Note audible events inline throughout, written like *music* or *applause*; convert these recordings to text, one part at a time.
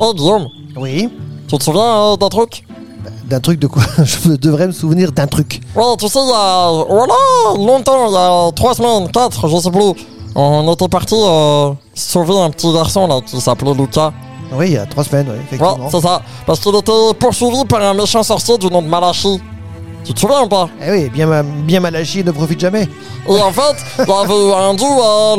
Oh Guillaume, Oui. tu te souviens euh, d'un truc? D'un truc de quoi? *laughs* Je devrais me souvenir d'un truc. Ouais, tu sais, il y a... Voilà, longtemps, il y a trois semaines, quatre, je sais plus. On était parti euh, sauver un petit garçon là qui s'appelait Lucas. Oui, il y a trois semaines, oui, Ouais, effectivement. c'est ça. Parce qu'il était poursuivi par un méchant sorcier du nom de Malachi. Tu te souviens ou pas? Eh oui, bien, bien mal agi, ne profite jamais. Et en fait, il y avait eu un duel,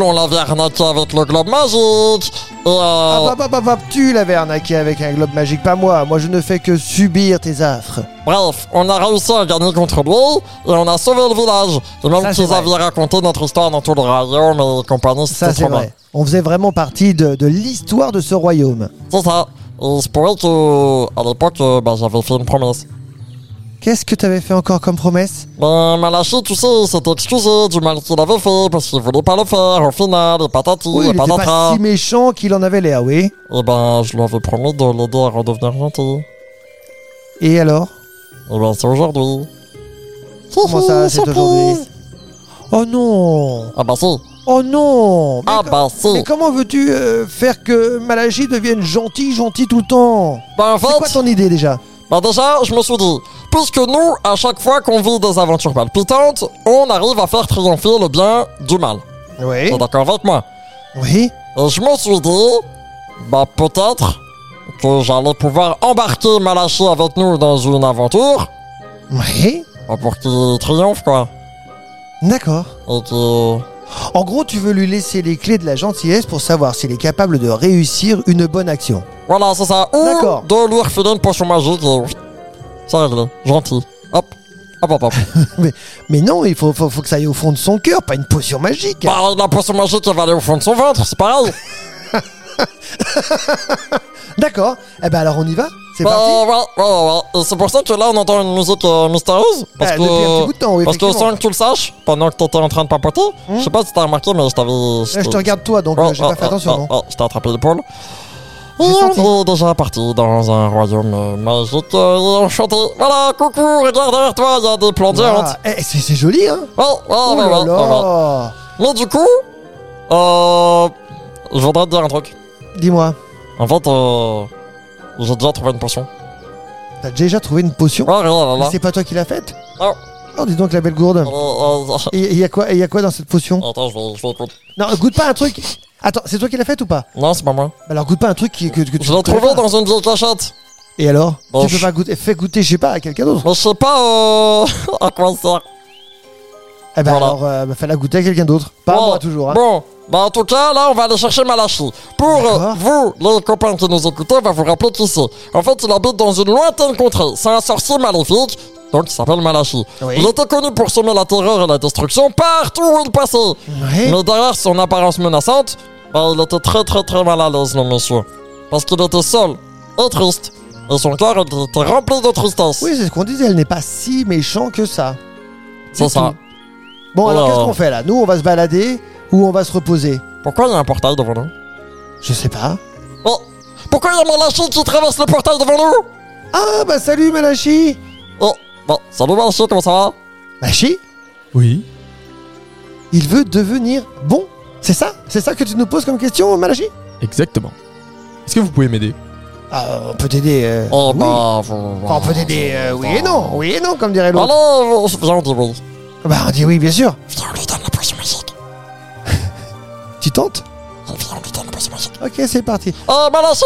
on l'avait arnaqué avec le globe magique. Et euh, Ah bah, bah, bah, bah, tu l'avais arnaqué avec un globe magique, pas moi. Moi, je ne fais que subir tes affres. bref, on a réussi à gagner contre lui et on a sauvé le village. Et même qu'ils avaient raconté notre histoire dans tout le royaume et compagnie, Ça, c'était c'est bien. vrai. On faisait vraiment partie de, de l'histoire de ce royaume. C'est ça. Et il se pourrait que, à l'époque, euh, bah, j'avais fait une promesse. Qu'est-ce que t'avais fait encore comme promesse? Ben, Malachi, tu sais, il s'était excusé du mal qu'il avait fait parce qu'il voulait pas le faire au final, et patati, Oui, et il était pas si méchant qu'il en avait l'air, oui. Et ben, je lui avais promis de l'aider à redevenir gentil. Et alors? Et ben, c'est aujourd'hui. Comment ça, c'est aujourd'hui? Oh non Ah bah si. Oh non Mais Ah bah si. Mais comment veux-tu euh, faire que Malachi devienne gentil, gentil tout le temps? Ben, en C'est quoi fait, ton idée déjà? Ben déjà, je me suis dit, puisque nous, à chaque fois qu'on vit des aventures palpitantes, on arrive à faire triompher le bien du mal. Oui. T'es d'accord avec moi? Oui. Et je me suis dit, bah peut-être que j'allais pouvoir embarquer Malachi avec nous dans une aventure, Oui. bah, pour qu'il triomphe quoi. D'accord. Et que... En gros, tu veux lui laisser les clés de la gentillesse pour savoir s'il est capable de réussir une bonne action. Voilà, c'est ça. Ou D'accord. de lui refiler une potion magique et... C'est réglé. Gentil. Hop. Hop, hop, hop. *laughs* Mais non, il faut, faut, faut que ça aille au fond de son cœur, pas une potion magique. bah, la potion magique, elle va aller au fond de son ventre, c'est pareil. *laughs* D'accord. Eh ben alors on y va C'est Bah, parti ouais, ouais, ouais, ouais. Et c'est pour ça que là, on entend une musique euh, mystérieuse. Parce Ah, que... depuis un petit bout de temps, oui, Parce que sans que tu le saches, pendant que t'étais en train de papoter, je sais pas si t'as remarqué, mais je t'avais... Je te regarde toi, donc euh, j'ai pas fait attention. non je t'ai attrapé l'épaule. Et on est déjà parti dans un royaume euh, magique euh, et enchanté. Voilà, coucou, regarde derrière toi, il y a des plantes géantes. Eh, c'est joli, hein Ouais, ouais, Oh ouais, ouais, ouais, ouais. Mais du coup, euh, je voudrais te dire un truc. Dis-moi, En fait, euh, j'ai déjà trouvé une potion. t'as déjà trouvé une potion Ouais. C'est pas toi qui l'as faite Non. Oh, dis donc la belle gourde. Euh, euh, *laughs* Et il y a quoi, et y a quoi dans cette potion Attends, je vais, je vais. Non, goûte pas un truc. Attends, c'est toi qui l'as faite ou pas Non, c'est pas moi. Bah Alors goûte pas un truc qui- que, que tu Je l'ai trouvé dans une vieille cachette. Et alors Bon, Tu peux je- pas goûter Fais goûter, je sais pas, à quelqu'un d'autre. Mais je sais pas euh, *laughs* à quoi ça sert. Eh ben Voilà. alors, euh, bah, fais-la goûter à quelqu'un d'autre. Pas à Bon, moi toujours. Hein. Bon, bah en tout cas, là, on va aller chercher Malachi. Pour euh, D'accord. vous, les copains qui nous écoutez, on va vous rappeler qui c'est. En fait, il habite dans une lointaine contrée. C'est un sorcier maléfique, donc il s'appelle Malachi. Oui. Il était connu pour semer la terreur et la destruction partout où il passait. Mais derrière son apparence menaçante, bah, il était très très très mal à l'aise, le monsieur. Parce qu'il était seul et triste. Et son cœur était rempli de tristesse. Oui, c'est ce qu'on disait, elle n'est pas si méchant que ça. c'est ça. Bon, alors qu'est-ce qu'on fait là? Nous, on va se balader ou on va se reposer? Pourquoi il y a un portail devant nous? Je sais pas. Oh Pourquoi il y a Malachi qui traverse le portail devant nous? Ah, bah salut Malachi Oh, bon, salut Malachi, comment ça va? Malachi Oui. Il veut devenir bon C'est ça? C'est ça que tu nous poses comme question, Malachi? Exactement. Est-ce que vous pouvez m'aider? Ah, on peut t'aider. euh, Oh oui. bah... Enfin, on peut t'aider, euh, oui et non, oui et non, comme dirait l'autre. Viens, on dit oui. Bah, on dit oui, bien sûr. Viens, on lui donne la potion magique. *laughs* Tu tentes? Viens, on lui donne la potion magique. Ok, c'est parti. Euh, Malachi,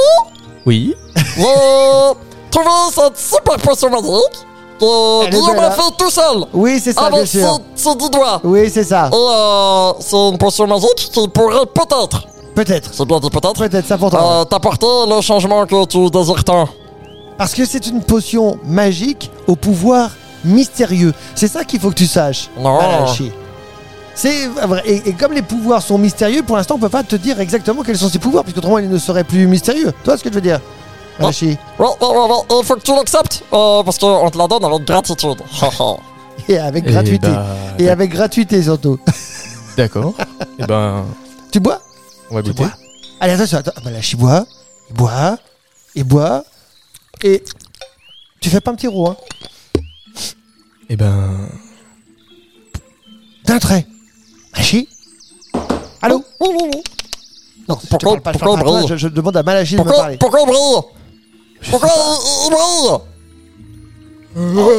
Oui. j'ai *laughs* trouvé cette super potion magique? Est Guillaume belle, a fait tout seul. Oui, c'est ça, bien Avec ses, sûr. ses dix doigts. Oui, c'est ça. Et euh, c'est une potion magique qui pourrait peut-être, Peut-être. c'est bien dit peut-être, Peut-être, c'est important. euh, t'apporter le changement que tu désires tant. Parce que c'est une potion magique au pouvoir mystérieux. C'est ça qu'il faut que tu saches. Non. Malachi. C'est vrai. Et, et comme les pouvoirs sont mystérieux, pour l'instant, on peut pas te dire exactement quels sont ces pouvoirs, puisque autrement, ils ne seraient plus mystérieux. Tu vois ce que je veux dire Malachi. Ouais, ouais, ouais, ouais, il faut que tu l'acceptes, euh, parce qu'on te la donne avec gratitude. *laughs* Et avec Eh gratuité. bah, Et avec gratuité surtout. *laughs* D'accord. Eh ben, tu bois? on va Tu goûter. bois? Allez, attention, attends. Malachi boit. Il boit. Il boit. Et. Tu fais pas un petit roux, hein Eh ben, D'un trait. Malachi Allô? Oui, oui, oui. Non, je te Pourquoi- parle pas, je pourquoi parle pas à toi, brille? je, je demande à Malachi de me Pourquoi- parler. Je, je à Malachi, je, Pourquoi, il brille Pourquoi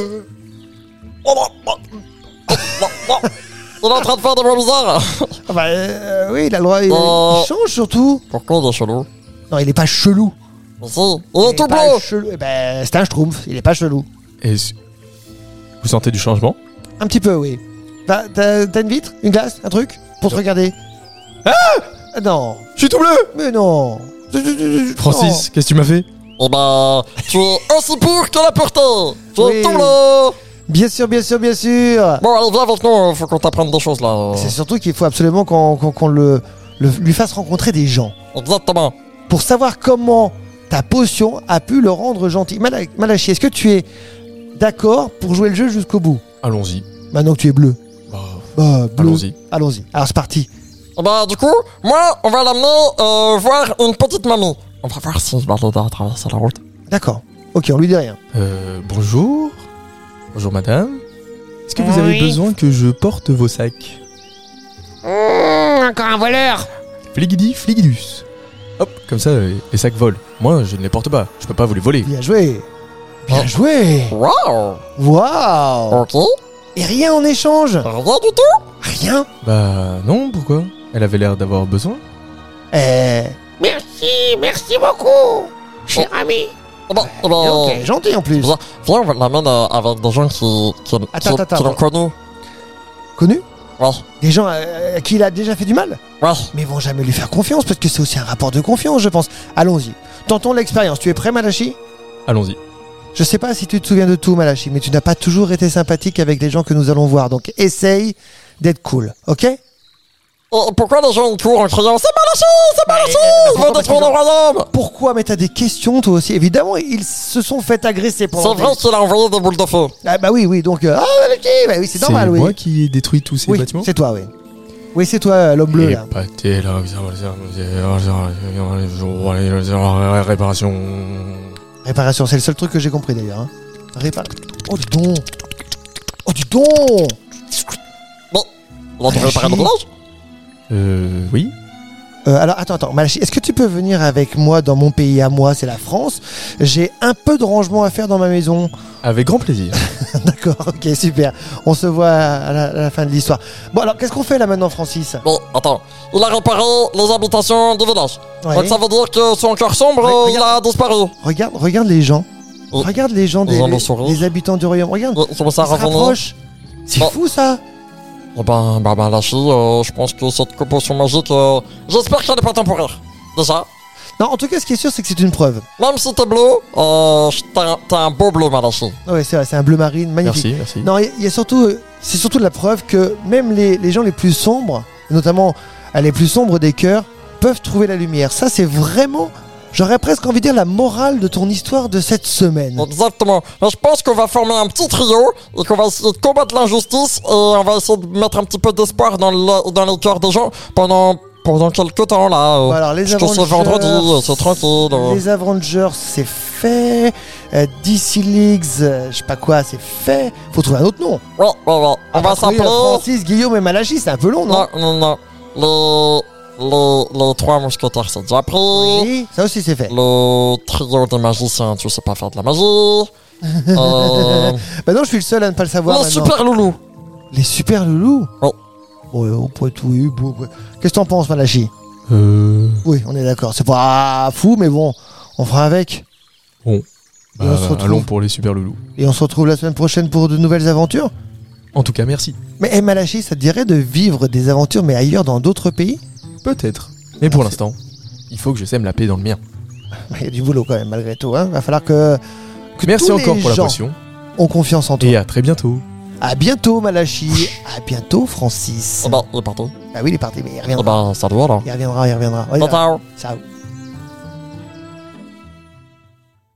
il, est en train de faire des voix bizarres. Ah bah, euh, oui, il a le droit, il, Euh. il change surtout. Pourquoi il est chelou. Non, il est pas chelou. Mais si, il est Il tout pas bleu. chelou. Eh ben, c'est un schtroumpf, il est pas chelou. Est-ce- Vous sentez du changement? Un petit peu, oui. T'as t'as- t'as une vitre? Une glace? Un truc? Pour te regarder? Ah! Non, Je suis tout bleu! Mais non. Francis, qu'est-ce que tu m'as fait? Eh ben, tu es aussi pur que la pureté Tu es Oui. tout. Bien sûr, bien sûr, bien sûr. Bon, allez, viens avec nous, faut qu'on t'apprenne des choses là. C'est surtout qu'il faut absolument qu'on le, le- lui fasse rencontrer des gens. Exactement. Pour savoir comment ta potion a pu le rendre gentil. Mala- Malachi, est-ce que tu es d'accord pour jouer le jeu jusqu'au bout? Allons-y. Maintenant que tu es bleu. Bah, Bah, bleu. Allons-y. Allons-y. Alors, c'est parti. Ben, du coup, moi, on va l'amener euh, voir une petite mamie. On va voir va l'aider à traverser la route. D'accord. Ok, on lui dit rien. Euh, bonjour. Bonjour madame. Est-ce que vous avez Oui. besoin que je porte vos sacs Mmh, encore un voleur Fligidi, fligidus. Hop, comme ça, euh, les sacs volent. Moi, je ne les porte pas. Je peux pas vous les voler. Bien joué. Bien Oh. joué. Waouh Waouh. Ok. Et rien en échange Rien du tout Rien Bah non, pourquoi? Elle avait l'air d'avoir besoin. Eh. Merci, merci beaucoup, cher ami. Eh ben, eh ben, Ok, gentil en plus. viens, viens, on va l'amener euh, avec des gens qui, qui, Attends, qui, attends, qui l'ont attends. connu. Connu Ouais, Des gens euh, à qui il a déjà fait du mal ouais. Mais ils vont jamais lui faire confiance parce que c'est aussi un rapport de confiance, je pense. Allons-y. Tentons l'expérience. Tu es prêt, Malachi? Allons-y. Je sais pas si tu te souviens de tout, Malachi, mais tu n'as pas toujours été sympathique avec les gens que nous allons voir. Donc essaye d'être cool, ok? Pourquoi les gens ils courent en criant C'est Malachi C'est Malachi eh, bah, pourquoi va parce détruire le royaume Pourquoi Mais t'as des questions, toi aussi? Évidemment, ils se sont fait agresser pendant. C'est vrai des- qu'il a envoyé des boules de feu. Ah bah oui, oui. Donc euh, ah bah oui, c'est normal, oui. moi qui ai détruit tous ces oui, bâtiments? c'est toi, oui. Oui, c'est toi, euh, l'homme bleu là. Réparation. Réparation, c'est le seul truc que j'ai compris d'ailleurs. Hein. Répar. Oh dis donc. Oh dis donc. Il a dû réparer le Euh, oui. Euh, alors attends, attends, Malachi, est-ce que tu peux venir avec moi dans mon pays à moi, c'est la France? J'ai un peu de rangement à faire dans ma maison. Avec grand plaisir. *laughs* D'accord, ok, super. On se voit à la, à la fin de l'histoire. Bon alors, qu'est-ce qu'on fait là maintenant, Francis? Mais attends, il a réparé les habitations du village. Ouais. Donc ça veut dire que son cœur sombre, Ouais, il a disparu. Regarde, regarde les gens. Oh. Regarde les gens, des, les, les habitants du royaume. Regarde, à ils se rapprochent. C'est Bon. fou ça. Eh ben, bah, bah, la fille, euh, je pense que cette potion magique, euh, j'espère qu'elle n'est pas temporaire. Déjà, Non, en tout cas, ce qui est sûr, c'est que c'est une preuve. même si t'es bleu, euh, t'es un- beau bleu, Malachi. Ouais, c'est vrai, c'est un bleu marine, magnifique. Merci, merci. Non, il y, a- il y a surtout, euh, c'est surtout la preuve que même les, les gens les plus sombres, notamment euh, les plus sombres des cœurs, peuvent trouver la lumière. Ça, c'est vraiment, j'aurais presque envie de dire la morale de ton histoire de cette semaine. Exactement. Je pense qu'on va former un petit trio et qu'on va essayer de combattre l'injustice et on va essayer de mettre un petit peu d'espoir dans, le, dans les cœurs des gens pendant, pendant quelques temps là. euh. Bon, alors, les Avengers, vendredi, euh, c'est tranquille. euh. Les Avengers, c'est fait. Euh, DC Leagues, euh, je sais pas quoi, c'est fait. Faut trouver un autre nom. Ouais, ouais, ouais. On Ah, va s'appeler. Francis, Guillaume et Malachi, c'est un peu long, non? Non, non, non. Les, les, les trois mousquetaires, c'est déjà pris. Oui, ça aussi c'est fait. Le trio des magiciens, tu sais pas faire de la magie. *laughs* euh, Bah non, je suis le seul à ne pas le savoir les maintenant. super loulous. Les super loulous Oh. Ouais, on pourrait tout. oui, bon, ouais. Qu'est-ce que t'en penses, Malachi Euh. Oui, on est d'accord. C'est pas fou, mais bon, on fera avec. Bah, Et on se retrouve. allons pour les super loulous. Et on se retrouve la semaine prochaine pour de nouvelles aventures. En tout cas, merci. Mais hey, Malachi, ça te dirait de vivre des aventures, mais ailleurs, dans d'autres pays? Peut-être. Mais pour l'instant, il faut que je sème la paix dans le mien. Il y a du boulot quand même, malgré tout. Hein. Va falloir que, que Merci tous encore les pour la gens potion. ont confiance en toi. Et à très bientôt. À bientôt, Malachi. À bientôt, Francis. Eh ben, il est parti. Ah oui, il est parti, mais il reviendra. ben, salut alors. Il reviendra, il reviendra. Ciao, ciao. Ciao.